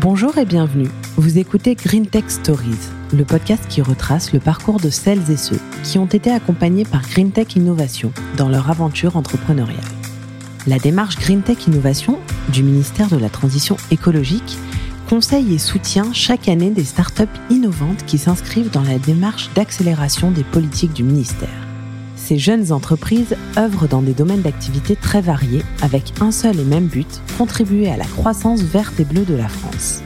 Bonjour et bienvenue. Vous écoutez Green Tech Stories, le podcast qui retrace le parcours de celles et ceux qui ont été accompagnés par Green Tech Innovation dans leur aventure entrepreneuriale. La démarche Green Tech Innovation du ministère de la Transition écologique conseille et soutient chaque année des startups innovantes qui s'inscrivent dans la démarche d'accélération des politiques du ministère. Ces jeunes entreprises œuvrent dans des domaines d'activité très variés avec un seul et même but, contribuer à la croissance verte et bleue de la France.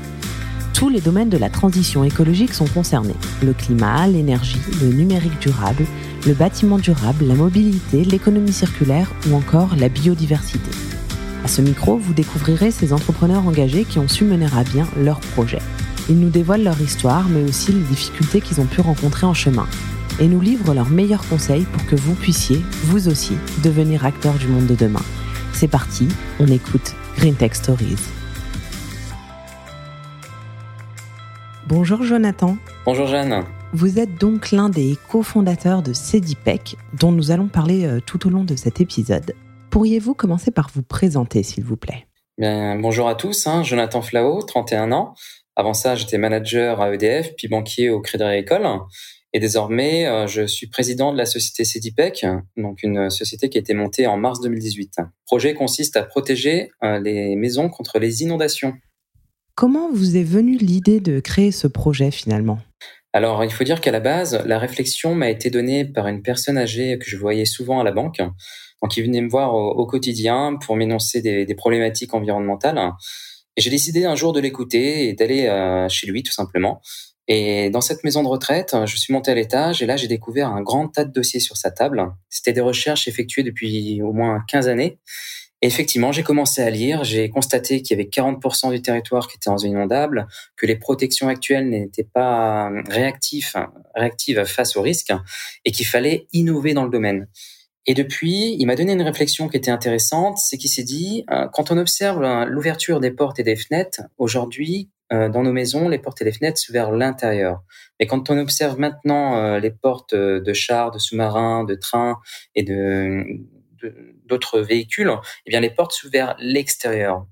Tous les domaines de la transition écologique sont concernés. Le climat, l'énergie, le numérique durable, le bâtiment durable, la mobilité, l'économie circulaire ou encore la biodiversité. À ce micro, vous découvrirez ces entrepreneurs engagés qui ont su mener à bien leurs projets. Ils nous dévoilent leur histoire, mais aussi les difficultés qu'ils ont pu rencontrer en chemin, et nous livrent leurs meilleurs conseils pour que vous puissiez, vous aussi, devenir acteur du monde de demain. C'est parti, on écoute Green Tech Stories. Bonjour Jonathan. Bonjour Jeanne. Vous êtes donc l'un des cofondateurs de Cedipec, dont nous allons parler euh, tout au long de cet épisode. Pourriez-vous commencer par vous présenter, s'il vous plaît? Bien, Bonjour à tous, hein, Jonathan Flao, 31 ans. Avant ça, j'étais manager à EDF, puis banquier au Crédit Agricole. Et désormais, euh, je suis président de la société Cedipec, donc une société qui a été montée en mars 2018. Le projet consiste à protéger euh, les maisons contre les inondations. Comment vous est venue l'idée de créer ce projet finalement? Alors, il faut dire qu'à la base, la réflexion m'a été donnée par une personne âgée que je voyais souvent à la banque, donc il venait me voir au, quotidien pour m'énoncer des, des, problématiques environnementales. Et j'ai décidé un jour de l'écouter et d'aller euh, chez lui tout simplement. Et dans cette maison de retraite, je suis monté à l'étage et là, j'ai découvert un grand tas de dossiers sur sa table. C'était des recherches effectuées depuis au moins 15 années. Et effectivement, j'ai commencé à lire, j'ai constaté qu'il y avait 40% du territoire qui était en zone inondable, que les protections actuelles n'étaient pas réactives, réactives face aux risques et qu'il fallait innover dans le domaine. Et depuis, il m'a donné une réflexion qui était intéressante, c'est qu'il s'est dit, euh, quand on observe l'ouverture des portes et des fenêtres, aujourd'hui, euh, dans nos maisons, les portes et les fenêtres vers l'intérieur. Mais quand on observe maintenant les portes de chars, de sous-marins, de trains et d'autres véhicules, eh bien les portes s'ouvrent vers l'extérieur.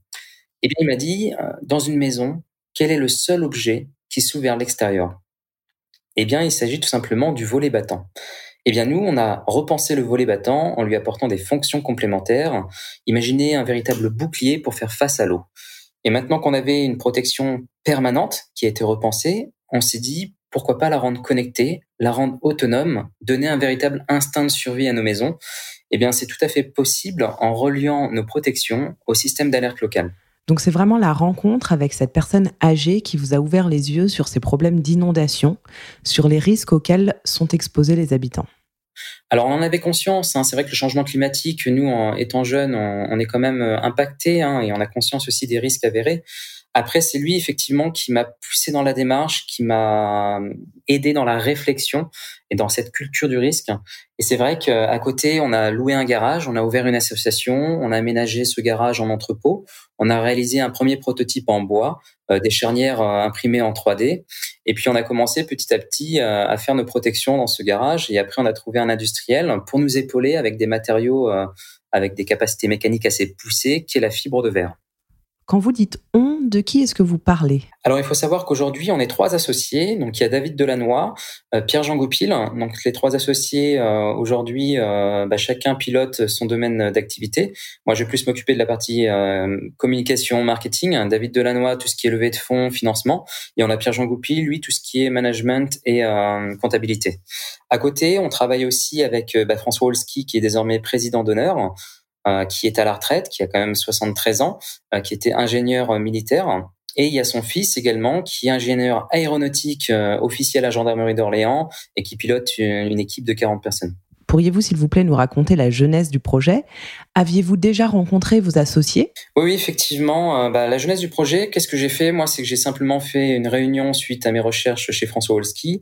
Et bien il m'a dit, dans une maison, quel est le seul objet qui s'ouvre vers l'extérieur? Eh bien, il s'agit tout simplement du volet battant. Eh bien, nous, on a repensé le volet battant en lui apportant des fonctions complémentaires. Imaginez un véritable bouclier pour faire face à l'eau. Et maintenant qu'on avait une protection permanente qui a été repensée, on s'est dit pourquoi pas la rendre connectée, la rendre autonome, donner un véritable instinct de survie à nos maisons. Eh bien, c'est tout à fait possible en reliant nos protections au système d'alerte locale. Donc c'est vraiment la rencontre avec cette personne âgée qui vous a ouvert les yeux sur ces problèmes d'inondation, sur les risques auxquels sont exposés les habitants. Alors on en avait conscience, hein. c'est vrai que le changement climatique, nous étant jeunes, on, est quand même euh, impacté hein, et on a conscience aussi des risques avérés. Après, c'est lui effectivement qui m'a poussé dans la démarche, qui m'a aidé dans la réflexion et dans cette culture du risque. Et c'est vrai qu'à côté, on a loué un garage, on a ouvert une association, on a aménagé ce garage en entrepôt, on a réalisé un premier prototype en bois, euh, des charnières euh, imprimées en 3D, et puis on a commencé petit à petit euh, à faire nos protections dans ce garage. Et après, on a trouvé un industriel pour nous épauler avec des matériaux avec des capacités mécaniques assez poussées, qui est la fibre de verre. Quand vous dites on, de qui est-ce que vous parlez? Alors il faut savoir qu'aujourd'hui on est trois associés. Donc il y a David Delannoy, euh, Pierre-Jean Goupil. Donc les trois associés euh, aujourd'hui, euh, bah, chacun pilote son domaine d'activité. Moi je vais plus m'occuper de la partie communication, marketing. David Delannoy tout ce qui est levée de fonds, financement. Et on a Pierre-Jean Goupil, lui tout ce qui est management et comptabilité. À côté, on travaille aussi avec bah, François Wolski qui est désormais président d'honneur. Euh, qui est à la retraite, qui a quand même 73 ans, euh, qui était ingénieur euh, militaire. Et il y a son fils également, qui est ingénieur aéronautique officiel à gendarmerie d'Orléans et qui pilote une équipe de 40 personnes. Pourriez-vous, s'il vous plaît, nous raconter la jeunesse du projet? Aviez-vous déjà rencontré vos associés? Oui, effectivement. Euh, bah, la jeunesse du projet, qu'est-ce que j'ai fait? Moi, c'est que j'ai simplement fait une réunion suite à mes recherches chez François Wolski.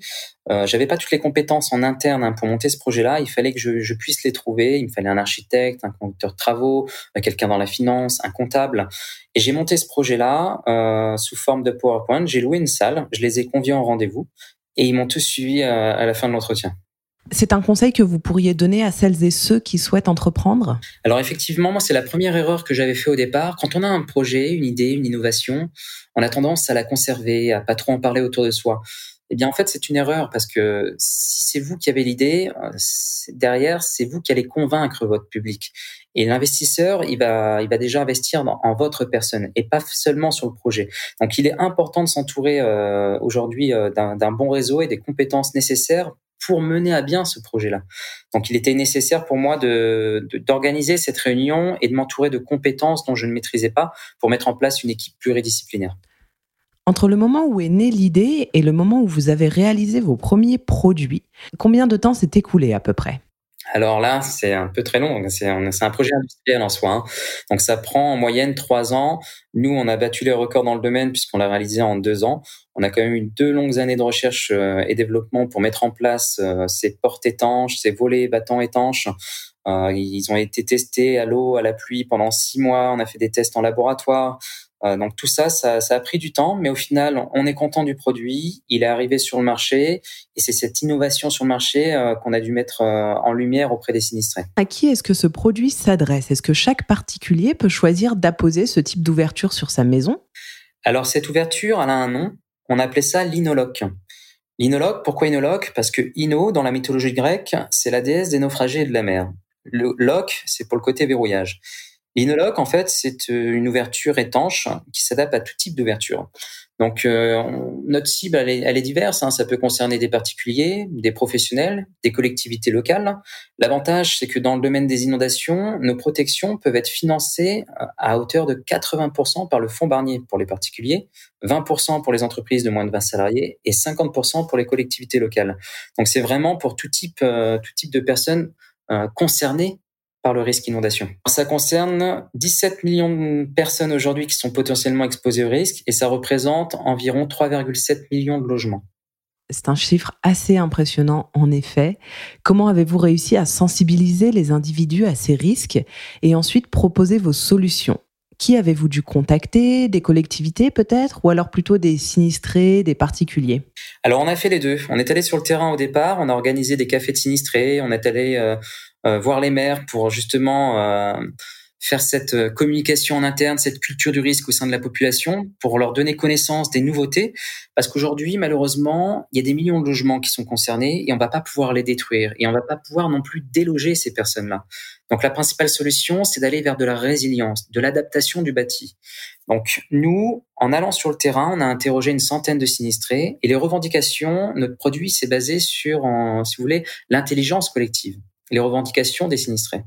Euh, J'avais pas toutes les compétences en interne hein, pour monter ce projet-là. Il fallait que je, je, puisse les trouver. Il me fallait un architecte, un conducteur de travaux, euh, quelqu'un dans la finance, un comptable. Et j'ai monté ce projet-là euh, sous forme de PowerPoint. J'ai loué une salle. Je les ai conviés en rendez-vous et ils m'ont tous suivi à la fin de l'entretien. C'est un conseil que vous pourriez donner à celles et ceux qui souhaitent entreprendre? Alors effectivement, moi c'est la première erreur que j'avais fait au départ. Quand on a un projet, une idée, une innovation, on a tendance à la conserver, à pas trop en parler autour de soi. Eh bien en fait c'est une erreur parce que si c'est vous qui avez l'idée, euh, derrière c'est vous qui allez convaincre votre public. Et l'investisseur, il va, il va déjà investir en votre personne et pas seulement sur le projet. Donc, il est important de s'entourer euh, aujourd'hui euh, d'un bon réseau et des compétences nécessaires pour mener à bien ce projet-là. Donc, il était nécessaire pour moi de d'organiser cette réunion et de m'entourer de compétences dont je ne maîtrisais pas pour mettre en place une équipe pluridisciplinaire. Entre le moment où est née l'idée et le moment où vous avez réalisé vos premiers produits, combien de temps s'est écoulé à peu près? Alors là, c'est un peu très long. C'est un projet industriel en soi. Hein. Donc ça prend en moyenne trois ans. Nous, on a battu les records dans le domaine puisqu'on l'a réalisé en deux ans. On a quand même eu deux longues années de recherche euh, et développement pour mettre en place euh, ces portes étanches, ces volets battants étanches. Euh, ils ont été testés à l'eau, à la pluie pendant six mois. On a fait des tests en laboratoire. Euh, donc tout ça, ça, ça, a pris du temps, mais au final, on est content du produit. Il est arrivé sur le marché, et c'est cette innovation sur le marché euh, qu'on a dû mettre euh, en lumière auprès des sinistrés. À qui est-ce que ce produit s'adresse? Est-ce que chaque particulier peut choisir d'apposer ce type d'ouverture sur sa maison? Alors cette ouverture, elle a un nom. On appelait ça l'inoloque. L'inoloque, pourquoi inoloque Parce que ino, dans la mythologie grecque, c'est la déesse des naufragés et de la mer. Le loc, c'est pour le côté verrouillage. L'inoloc, en fait, c'est euh, une ouverture étanche qui s'adapte à tout type d'ouverture. Donc, euh, notre cible, elle est, elle est diverse. Hein. Ça peut concerner des particuliers, des professionnels, des collectivités locales. L'avantage, c'est que dans le domaine des inondations, nos protections peuvent être financées euh, à hauteur de 80% par le fonds Barnier pour les particuliers, 20% pour les entreprises de moins de 20 salariés et 50% pour les collectivités locales. Donc, c'est vraiment pour tout type, tout type de personnes concernées par le risque inondation. Ça concerne 17 millions de personnes aujourd'hui qui sont potentiellement exposées au risque et ça représente environ 3,7 millions de logements. C'est un chiffre assez impressionnant en effet. Comment avez-vous réussi à sensibiliser les individus à ces risques et ensuite proposer vos solutions? Qui avez-vous dû contacter? Des collectivités peut-être? Ou alors plutôt des sinistrés, des particuliers? Alors on a fait les deux. On est allé sur le terrain au départ, on a organisé des cafés de sinistrés, on est allé... Euh, voir les maires pour justement euh, faire cette euh, communication en interne, cette culture du risque au sein de la population, pour leur donner connaissance des nouveautés, parce qu'aujourd'hui, malheureusement, il y a des millions de logements qui sont concernés et on va pas pouvoir les détruire et on va pas pouvoir non plus déloger ces personnes-là. Donc la principale solution, c'est d'aller vers de la résilience, de l'adaptation du bâti. Donc nous, en allant sur le terrain, on a interrogé une centaine de sinistrés et les revendications, notre produit s'est basé sur, si vous voulez, l'intelligence collective les revendications des sinistrés.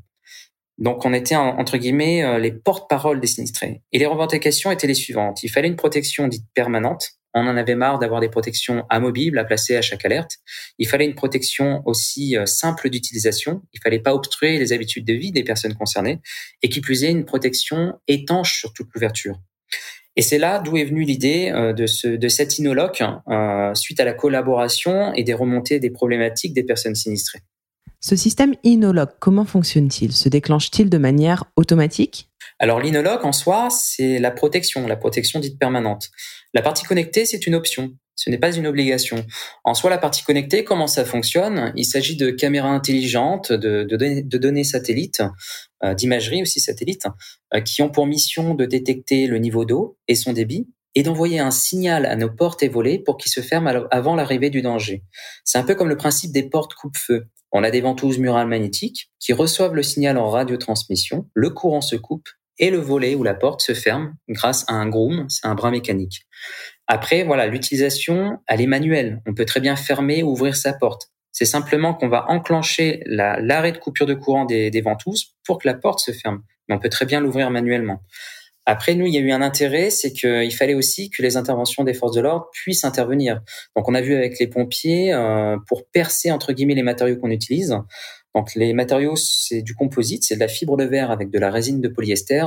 Donc on était entre guillemets euh, les porte-parole des sinistrés. Et les revendications étaient les suivantes. Il fallait une protection dite permanente. On en avait marre d'avoir des protections amovibles à placer à chaque alerte. Il fallait une protection aussi euh, simple d'utilisation. Il fallait pas obstruer les habitudes de vie des personnes concernées. Et qui plus est, une protection étanche sur toute l'ouverture. Et c'est là d'où est venue l'idée euh, de, ce, de cet inoloque suite à la collaboration et des remontées des problématiques des personnes sinistrées. Ce système Inologue, comment fonctionne-t-il? Se déclenche-t-il de manière automatique? Alors l'inologue en soi, c'est la protection, la protection dite permanente. La partie connectée, c'est une option. Ce n'est pas une obligation. En soi, la partie connectée, comment ça fonctionne? Il s'agit de caméras intelligentes, de, données, satellites, euh, d'imagerie aussi satellite, euh, qui ont pour mission de détecter le niveau d'eau et son débit et d'envoyer un signal à nos portes et volets pour qu'ils se ferment avant l'arrivée du danger. C'est un peu comme le principe des portes coupe-feu. On a des ventouses murales magnétiques qui reçoivent le signal en radiotransmission, le courant se coupe et le volet ou la porte se ferme grâce à un groom, c'est un bras mécanique. Après, voilà, l'utilisation, elle est manuelle. On peut très bien fermer ou ouvrir sa porte. C'est simplement qu'on va enclencher l'arrêt de coupure de courant des ventouses pour que la porte se ferme. Mais on peut très bien l'ouvrir manuellement. Après, nous, il y a eu un intérêt, c'est qu'il fallait aussi que les interventions des forces de l'ordre puissent intervenir. Donc, on a vu avec les pompiers, euh, pour percer, entre guillemets, les matériaux qu'on utilise. Donc, les matériaux, c'est du composite, c'est de la fibre de verre avec de la résine de polyester.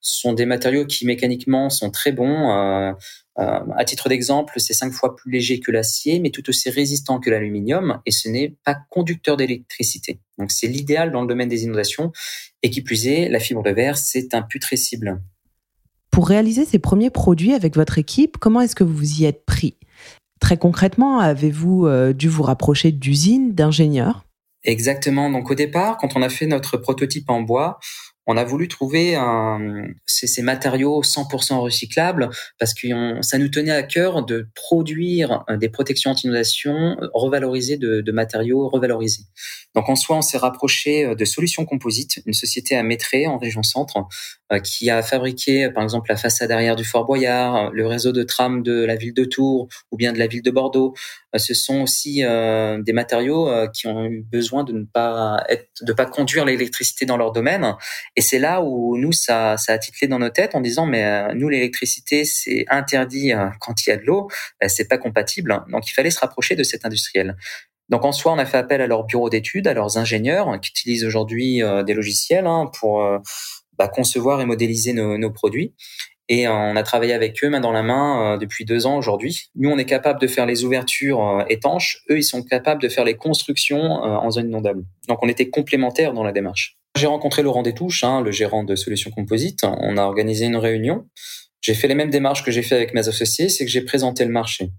Ce sont des matériaux qui, mécaniquement, sont très bons. Euh, euh, à titre d'exemple, c'est cinq fois plus léger que l'acier, mais tout aussi résistant que l'aluminium, et ce n'est pas conducteur d'électricité. Donc, c'est l'idéal dans le domaine des inondations. Et qui plus est, la fibre de verre, c'est imputrescible. Pour réaliser ces premiers produits avec votre équipe, comment est-ce que vous vous y êtes pris? Très concrètement, avez-vous euh, dû vous rapprocher d'usines, d'ingénieurs? Exactement. Donc au départ, quand on a fait notre prototype en bois, on a voulu trouver ces, matériaux 100% recyclables parce que ça nous tenait à cœur de produire des protections anti-inondation revalorisées de, matériaux revalorisés. Donc en soi, on s'est rapproché de Solutions Composites, une société à Maîtré en région centre, euh, qui a fabriqué par exemple la façade arrière du Fort Boyard, le réseau de tram de la ville de Tours ou bien de la ville de Bordeaux. Euh, ce sont aussi euh, des matériaux qui ont eu besoin de ne pas être, de pas conduire l'électricité dans leur domaine. Et c'est là où nous ça, ça a titlé dans nos têtes en disant mais nous l'électricité c'est interdit quand il y a de l'eau, c'est pas compatible. Donc il fallait se rapprocher de cet industriel. Donc en soi, on a fait appel à leur bureau d'études, à leurs ingénieurs qui utilisent aujourd'hui des logiciels hein, pour bah, concevoir et modéliser nos, produits. Et euh, on a travaillé avec eux main dans la main euh, depuis deux ans aujourd'hui. Nous, on est capable de faire les ouvertures euh, étanches. Eux, ils sont capables de faire les constructions en zone inondable. Donc, on était complémentaires dans la démarche. J'ai rencontré Laurent Détouche, hein, le gérant de Solutions Composites. On a organisé une réunion. J'ai fait les mêmes démarches que j'ai fait avec mes associés, c'est que j'ai présenté le marché.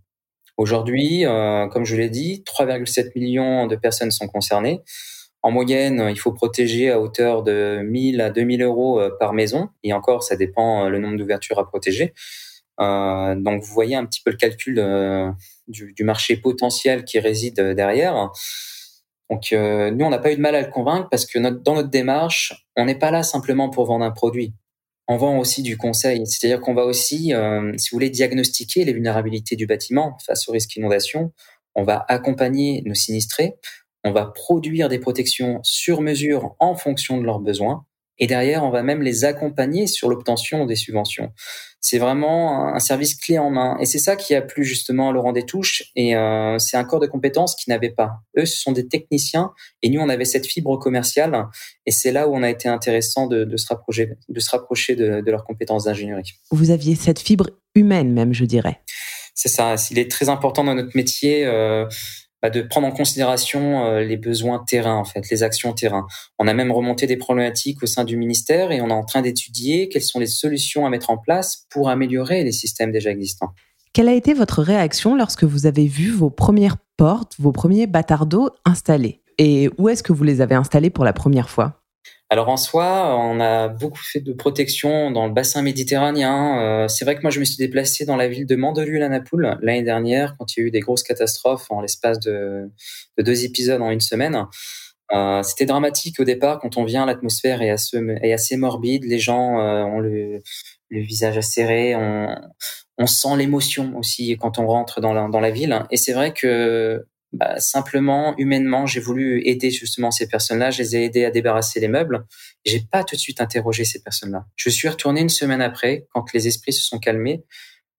Aujourd'hui, euh, comme je l'ai dit, 3,7 millions de personnes sont concernées. En moyenne, il faut protéger à hauteur de 1000 à 2000 euros euh, par maison. Et encore, ça dépend euh, le nombre d'ouvertures à protéger. Euh, donc, vous voyez un petit peu le calcul du, marché potentiel qui réside derrière. Donc, nous, on n'a pas eu de mal à le convaincre parce que dans notre démarche, on n'est pas là simplement pour vendre un produit. On vend aussi du conseil. C'est-à-dire qu'on va aussi, si vous voulez, diagnostiquer les vulnérabilités du bâtiment face au risque inondation. On va accompagner nos sinistrés on va produire des protections sur mesure en fonction de leurs besoins. Et derrière, on va même les accompagner sur l'obtention des subventions. C'est vraiment un service clé en main. Et c'est ça qui a plu justement à Laurent Détouche. Et euh, c'est un corps de compétences qu'ils n'avaient pas. Eux, ce sont des techniciens. Et nous, on avait cette fibre commerciale. Et c'est là où on a été intéressant de, de se rapprocher, de, se rapprocher de, de leurs compétences d'ingénierie. Vous aviez cette fibre humaine même, je dirais. C'est ça. Il est très important dans notre métier. Euh, bah, de prendre en considération euh, les besoins terrain, en fait, les actions terrain. On a même remonté des problématiques au sein du ministère et on est en train d'étudier quelles sont les solutions à mettre en place pour améliorer les systèmes déjà existants. Quelle a été votre réaction lorsque vous avez vu vos premières portes, vos premiers bâtards d'eau installés? Et où est-ce que vous les avez installés pour la première fois? Alors en soi, on a beaucoup fait de protection dans le bassin méditerranéen. Euh, c'est vrai que moi, je me suis déplacé dans la ville de Mandelieu-la-Napoule l'année dernière quand il y a eu des grosses catastrophes en l'espace de, deux épisodes en une semaine. Euh, c'était dramatique au départ quand on vient, l'atmosphère est, assez, morbide, les gens euh, ont le, visage acéré, on, on sent l'émotion aussi quand on rentre dans la ville. Et c'est vrai que bah, simplement, humainement, j'ai voulu aider justement ces personnes-là. Je les ai aidés à débarrasser les meubles. J'ai pas tout de suite interrogé ces personnes-là. Je suis retourné une semaine après, quand les esprits se sont calmés,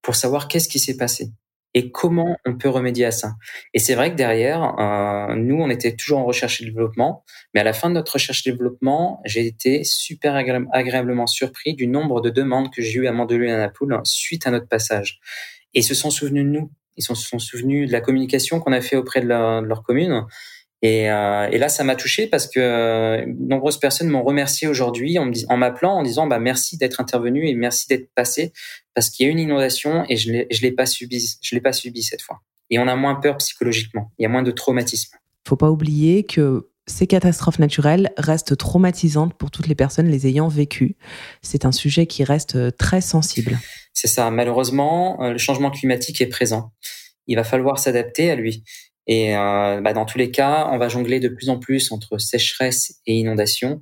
pour savoir qu'est-ce qui s'est passé et comment on peut remédier à ça. Et c'est vrai que derrière, euh, nous, on était toujours en recherche et développement, mais à la fin de notre recherche et développement, j'ai été super agréablement surpris du nombre de demandes que j'ai eues à Mandelieu et à Napoule suite à notre passage. Et ils se sont souvenus de nous ils se sont souvenus de la communication qu'on a fait auprès de, leur commune. Et, euh, et, là, ça m'a touché parce que euh, nombreuses personnes m'ont remercié aujourd'hui en, m'appelant en disant bah merci d'être intervenu et merci d'être passé parce qu'il y a une inondation et je je l'ai pas subi je l'ai pas subi cette fois. Et on a moins peur psychologiquement, il y a moins de traumatisme. Faut pas oublier que ces catastrophes naturelles restent traumatisantes pour toutes les personnes les ayant vécues. C'est un sujet qui reste euh, très sensible. C'est ça. Malheureusement, euh, le changement climatique est présent. Il va falloir s'adapter à lui. Et euh, bah, dans tous les cas, on va jongler de plus en plus entre sécheresse et inondation.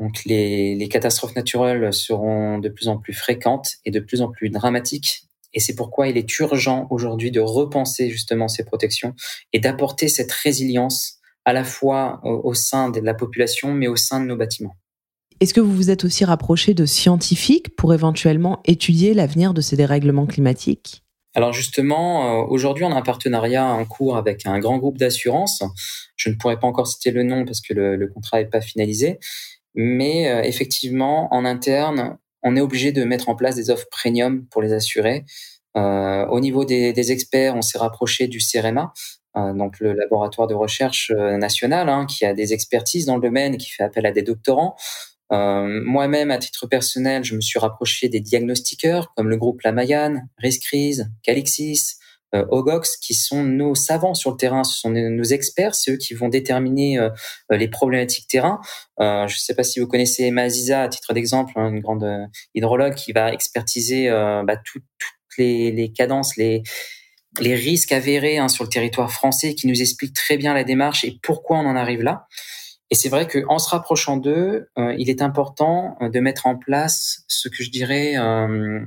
Donc les, les catastrophes naturelles seront de plus en plus fréquentes et de plus en plus dramatiques. Et c'est pourquoi il est urgent aujourd'hui de repenser justement ces protections et d'apporter cette résilience à la fois au, sein de la population, mais au sein de nos bâtiments. Est-ce que vous vous êtes aussi rapproché de scientifiques pour éventuellement étudier l'avenir de ces dérèglements climatiques? Alors justement, euh, aujourd'hui, on a un partenariat en cours avec un grand groupe d'assurance. Je ne pourrais pas encore citer le nom parce que le, contrat n'est pas finalisé, mais euh, effectivement, en interne, on est obligé de mettre en place des offres premium pour les assurés. Euh, au niveau des, experts, on s'est rapproché du CEREMA, donc le laboratoire de recherche national, hein, qui a des expertises dans le domaine, qui fait appel à des doctorants. Euh, Moi-même, à titre personnel, je me suis rapproché des diagnostiqueurs comme le groupe La Mayenne, Riscrise, Calixis, OGOX, qui sont nos savants sur le terrain, ce sont nos experts, c'est eux qui vont déterminer les problématiques terrain. je ne sais pas si vous connaissez Emma Aziza, à titre d'exemple, hein, une grande hydrologue qui va expertiser bah, toutes les, cadences, les risques avérés hein, sur le territoire français, qui nous expliquent très bien la démarche et pourquoi on en arrive là. Et c'est vrai qu'en se rapprochant d'eux, euh, il est important euh, de mettre en place ce que je dirais euh,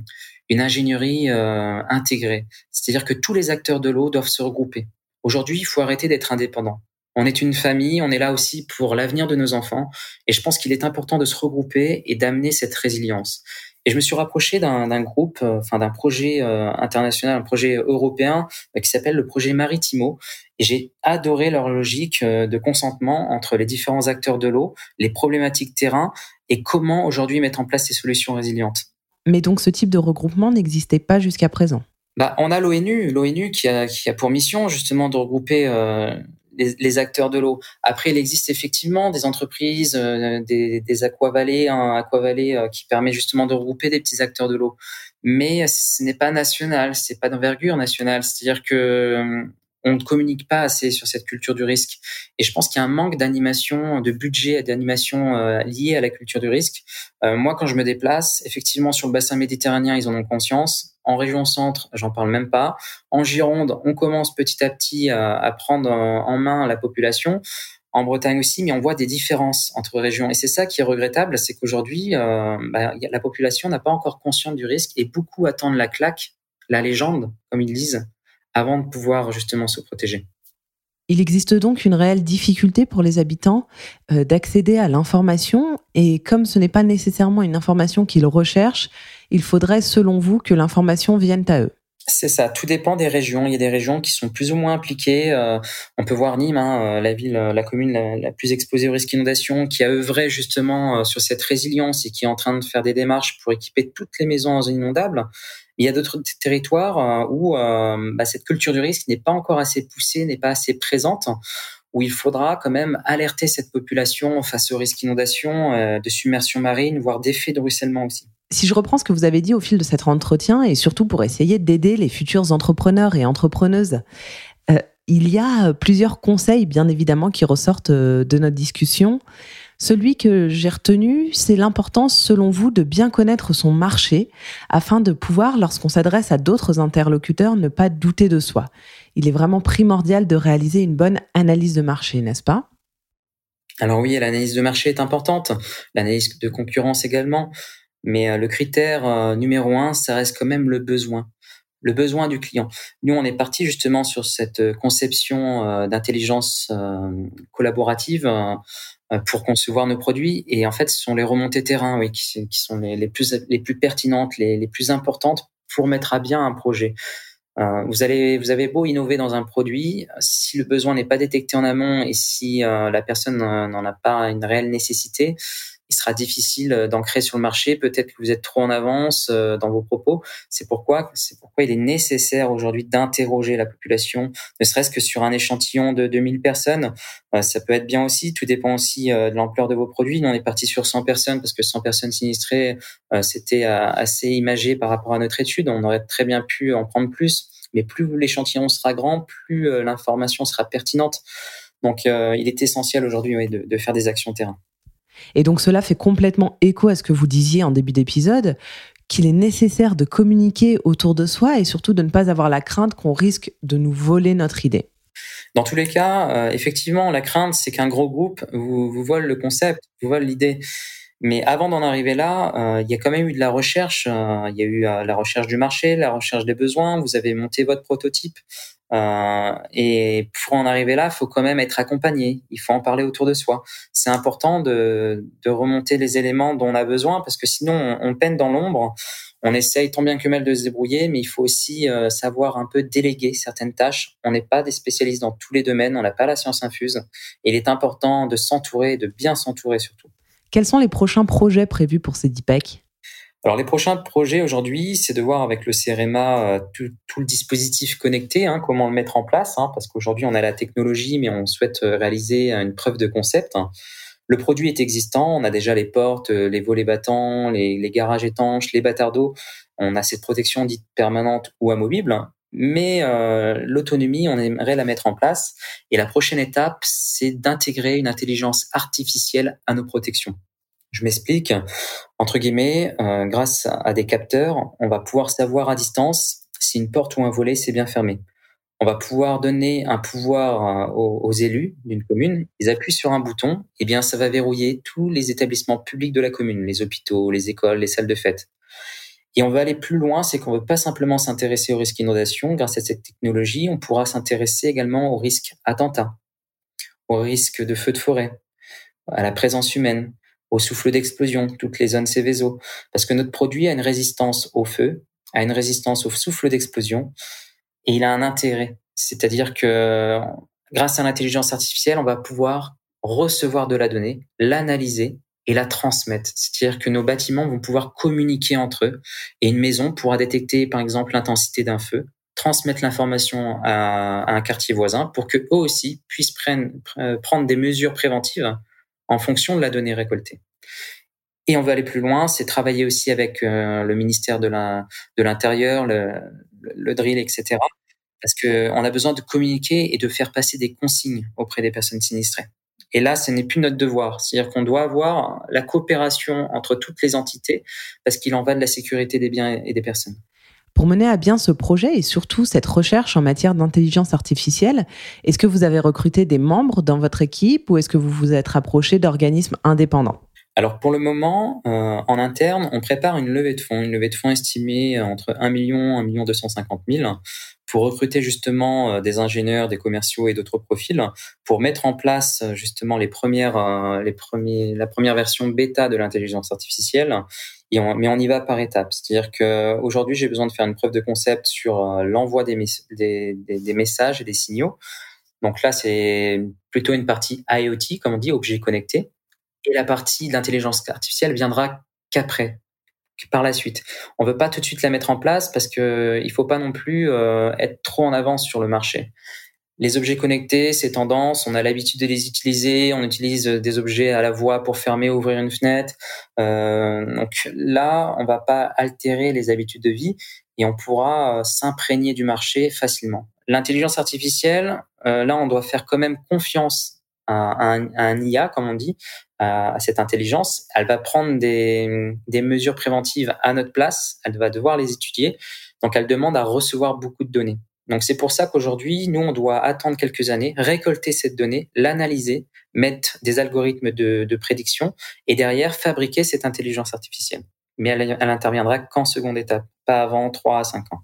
une ingénierie intégrée. C'est-à-dire que tous les acteurs de l'eau doivent se regrouper. Aujourd'hui, il faut arrêter d'être indépendant. On est une famille, on est là aussi pour l'avenir de nos enfants. Et je pense qu'il est important de se regrouper et d'amener cette résilience. Et je me suis rapproché d'un groupe, euh, enfin d'un projet euh, international, un projet européen euh, qui s'appelle le projet Maritimo. Et j'ai adoré leur logique de consentement entre les différents acteurs de l'eau, les problématiques terrain et comment aujourd'hui mettre en place ces solutions résilientes. Mais donc ce type de regroupement n'existait pas jusqu'à présent? Bah, on a l'ONU, l'ONU qui a, qui a pour mission justement de regrouper les, acteurs de l'eau. Après, il existe effectivement des entreprises, euh, des, aquavallées, un aquavallée euh, qui permet justement de regrouper des petits acteurs de l'eau. Mais ce n'est pas national, c'est pas d'envergure nationale. C'est-à-dire que euh, on ne communique pas assez sur cette culture du risque. Et je pense qu'il y a un manque d'animation, de budget d'animation euh, lié à la culture du risque. Moi, quand je me déplace, effectivement, sur le bassin méditerranéen, ils en ont conscience. En région centre, j'en parle même pas. En Gironde, on commence petit à petit à, prendre en main la population. En Bretagne aussi, mais on voit des différences entre régions. Et c'est ça qui est regrettable, c'est qu'aujourd'hui, euh, bah, la population n'a pas encore conscience du risque et beaucoup attendent la claque, la légende, comme ils disent, avant de pouvoir justement se protéger. Il existe donc une réelle difficulté pour les habitants euh, d'accéder à l'information et comme ce n'est pas nécessairement une information qu'ils recherchent, il faudrait selon vous que l'information vienne à eux. C'est ça, tout dépend des régions. Il y a des régions qui sont plus ou moins impliquées. Euh, on peut voir Nîmes, hein, euh, la ville, la commune la, plus exposée au risque d'inondation, qui a œuvré justement sur cette résilience et qui est en train de faire des démarches pour équiper toutes les maisons en zone inondable. Il y a d'autres territoires euh, où euh, bah, cette culture du risque n'est pas encore assez poussée, n'est pas assez présente, où il faudra quand même alerter cette population face au risque d'inondation, euh, de submersion marine, voire d'effet de ruissellement aussi. Si je reprends ce que vous avez dit au fil de cet entretien, et surtout pour essayer d'aider les futurs entrepreneurs et entrepreneuses, il y a plusieurs conseils, bien évidemment, qui ressortent de notre discussion. Celui que j'ai retenu, c'est l'importance, selon vous, de bien connaître son marché afin de pouvoir, lorsqu'on s'adresse à d'autres interlocuteurs, ne pas douter de soi. Il est vraiment primordial de réaliser une bonne analyse de marché, n'est-ce pas? Alors oui, l'analyse de marché est importante, l'analyse de concurrence également, mais euh, le critère euh, numéro un, ça reste quand même le besoin le besoin du client. Nous, on est parti justement sur cette conception euh, d'intelligence collaborative euh, pour concevoir nos produits. Et en fait, ce sont les remontées terrain, oui, qui, sont les, plus pertinentes, les, plus importantes pour mettre à bien un projet. Euh, vous allez, vous avez beau innover dans un produit, si le besoin n'est pas détecté en amont et si euh, la personne n'en a pas une réelle nécessité, il sera difficile euh, d'ancrer sur le marché. Peut-être que vous êtes trop en avance euh, dans vos propos. C'est pourquoi, c'est pourquoi il est nécessaire aujourd'hui d'interroger la population, ne serait-ce que sur un échantillon de 2000 personnes. Euh, ça peut être bien aussi. Tout dépend aussi de l'ampleur de vos produits. Nous, on est parti sur 100 personnes parce que 100 personnes sinistrées, c'était assez imagé par rapport à notre étude. On aurait très bien pu en prendre plus. Mais plus l'échantillon sera grand, plus l'information sera pertinente. Donc, il est essentiel aujourd'hui de, de faire des actions terrain. Et donc cela fait complètement écho à ce que vous disiez en début d'épisode, qu'il est nécessaire de communiquer autour de soi et surtout de ne pas avoir la crainte qu'on risque de nous voler notre idée. Dans tous les cas, euh, effectivement, la crainte, c'est qu'un gros groupe vous, vous vole le concept, vous vole l'idée. Mais avant d'en arriver là, euh, il y a quand même eu de la recherche. Euh, il y a eu la recherche du marché, la recherche des besoins. Vous avez monté votre prototype. Euh, et pour en arriver là, il faut quand même être accompagné. Il faut en parler autour de soi. C'est important de, de, remonter les éléments dont on a besoin parce que sinon on, peine dans l'ombre. On essaye tant bien que mal de se débrouiller, mais il faut aussi euh, savoir un peu déléguer certaines tâches. On n'est pas des spécialistes dans tous les domaines, on n'a pas la science infuse. Et il est important de s'entourer, de bien s'entourer surtout. Quels sont les prochains projets prévus pour ces DIPEC alors les prochains projets aujourd'hui, c'est de voir avec le CRMA euh, tout, le dispositif connecté, hein, comment le mettre en place, hein, parce qu'aujourd'hui on a la technologie, mais on souhaite euh, réaliser une preuve de concept. Le produit est existant, on a déjà les portes, euh, les volets battants, les, garages étanches, les bâtards d'eau. On a cette protection dite permanente ou amovible. Mais l'autonomie, on aimerait la mettre en place. Et la prochaine étape, c'est d'intégrer une intelligence artificielle à nos protections. Je m'explique. Entre guillemets, euh, grâce à des capteurs, on va pouvoir savoir à distance si une porte ou un volet s'est bien fermé. On va pouvoir donner un pouvoir euh, aux, élus d'une commune. Ils appuient sur un bouton, et eh bien ça va verrouiller tous les établissements publics de la commune, les hôpitaux, les écoles, les salles de fête. Et on va aller plus loin, c'est qu'on ne veut pas simplement s'intéresser au risque inondation. Grâce à cette technologie, on pourra s'intéresser également au risque attentat, au risque de feu de forêt, à la présence humaine, au souffle d'explosion, toutes les zones Céveso. Parce que notre produit a une résistance au feu, a une résistance au souffle d'explosion, et il a un intérêt. C'est-à-dire que grâce à l'intelligence artificielle, on va pouvoir recevoir de la donnée, l'analyser et la transmettre. C'est-à-dire que nos bâtiments vont pouvoir communiquer entre eux et une maison pourra détecter, par exemple, l'intensité d'un feu, transmettre l'information à, un quartier voisin pour que eux aussi puissent prendre des mesures préventives en fonction de la donnée récoltée. Et on veut aller plus loin, c'est travailler aussi avec euh, le ministère de l'Intérieur, le, le, drill, etc. Parce que on a besoin de communiquer et de faire passer des consignes auprès des personnes sinistrées. Et là, ce n'est plus notre devoir. C'est-à-dire qu'on doit avoir la coopération entre toutes les entités parce qu'il en va de la sécurité des biens et des personnes. Pour mener à bien ce projet et surtout cette recherche en matière d'intelligence artificielle, est-ce que vous avez recruté des membres dans votre équipe ou est-ce que vous vous êtes rapproché d'organismes indépendants? Alors pour le moment, euh, en interne, on prépare une levée de fonds, une levée de fonds estimée entre 1 million et 1 million 250 000 pour recruter justement euh, des ingénieurs, des commerciaux et d'autres profils pour mettre en place euh, justement les premières, les premiers, la première version bêta de l'intelligence artificielle. Et mais on y va par étapes. C'est-à-dire qu'aujourd'hui, j'ai besoin de faire une preuve de concept sur l'envoi des, des, des, messages et des signaux. Donc là, c'est plutôt une partie IoT, comme on dit, objet connecté. Et la partie d'intelligence artificielle viendra qu'après, par la suite. On veut pas tout de suite la mettre en place parce que il faut pas non plus euh, être trop en avance sur le marché. Les objets connectés, ces tendances, on a l'habitude de les utiliser. On utilise des objets à la voix pour fermer, ouvrir une fenêtre. Euh, donc là, on va pas altérer les habitudes de vie et on pourra euh, s'imprégner du marché facilement. L'intelligence artificielle, là, on doit faire quand même confiance à, un, IA, comme on dit, à, cette intelligence, elle va prendre des mesures préventives à notre place, elle va devoir les étudier, donc elle demande à recevoir beaucoup de données. Donc c'est pour ça qu'aujourd'hui, nous, on doit attendre quelques années, récolter cette donnée, l'analyser, mettre des algorithmes de, prédiction et derrière fabriquer cette intelligence artificielle. Mais elle, elle interviendra qu'en seconde étape, pas avant 3 à 5 ans.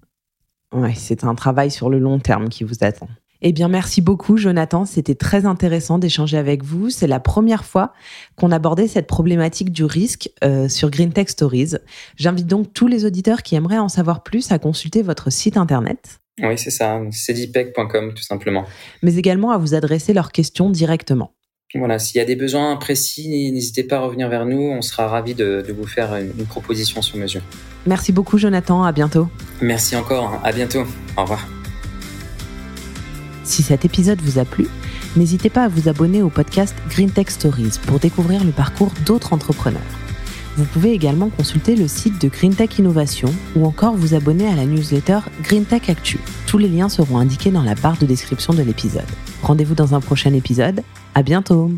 Ouais, c'est un travail sur le long terme qui vous attend. Eh bien, merci beaucoup, Jonathan. C'était très intéressant d'échanger avec vous. C'est la première fois qu'on abordait cette problématique du risque euh, sur Green Tech Stories. J'invite donc tous les auditeurs qui aimeraient en savoir plus à consulter votre site internet. Oui, c'est ça, cdpec.com tout simplement. Mais également à vous adresser leurs questions directement. Voilà, s'il y a des besoins précis, n'hésitez pas à revenir vers nous. On sera ravis de, de vous faire une, une proposition sur mesure. Merci beaucoup, Jonathan. À bientôt. Merci encore. À bientôt. Au revoir. Si cet épisode vous a plu, n'hésitez pas à vous abonner au podcast Green Tech Stories pour découvrir le parcours d'autres entrepreneurs. Vous pouvez également consulter le site de Green Tech Innovation ou encore vous abonner à la newsletter Green Tech Actu. Tous les liens seront indiqués dans la barre de description de l'épisode. Rendez-vous dans un prochain épisode. À bientôt!